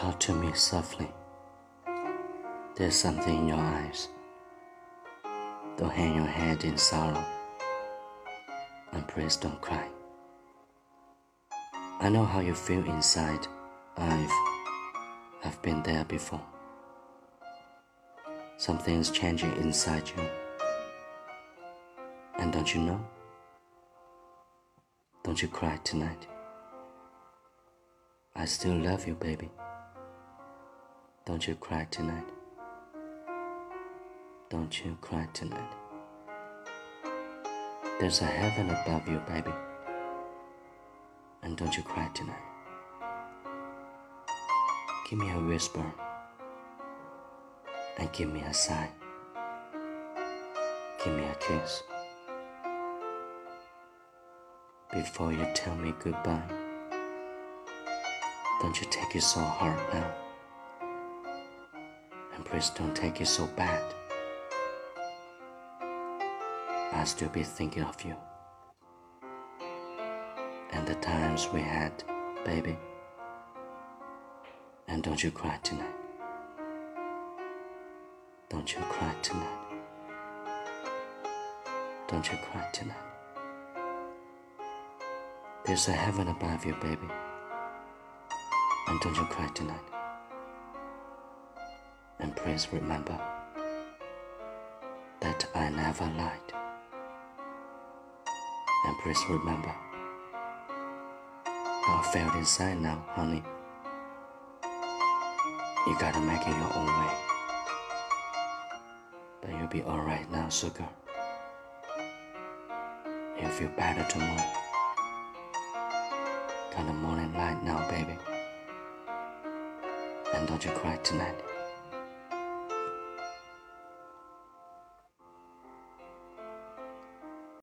Talk to me softly. There's something in your eyes. Don't hang your head in sorrow. And please don't cry. I know how you feel inside. I've I've been there before. Something's changing inside you. And don't you know? Don't you cry tonight. I still love you, baby. Don't you cry tonight. Don't you cry tonight. There's a heaven above you, baby. And don't you cry tonight. Give me a whisper and give me a sigh. Give me a kiss before you tell me goodbye. Don't you take it so hard now. Please don't take it so bad. I'll still be thinking of you. And the times we had, baby. And don't you cry tonight. Don't you cry tonight. Don't you cry tonight. There's a heaven above you, baby. And don't you cry tonight. And please remember that I never lied. And please remember I felt inside now, honey. You gotta make it your own way. But you'll be alright now, sugar. You'll feel better tomorrow. Got the morning light now, baby. And don't you cry tonight.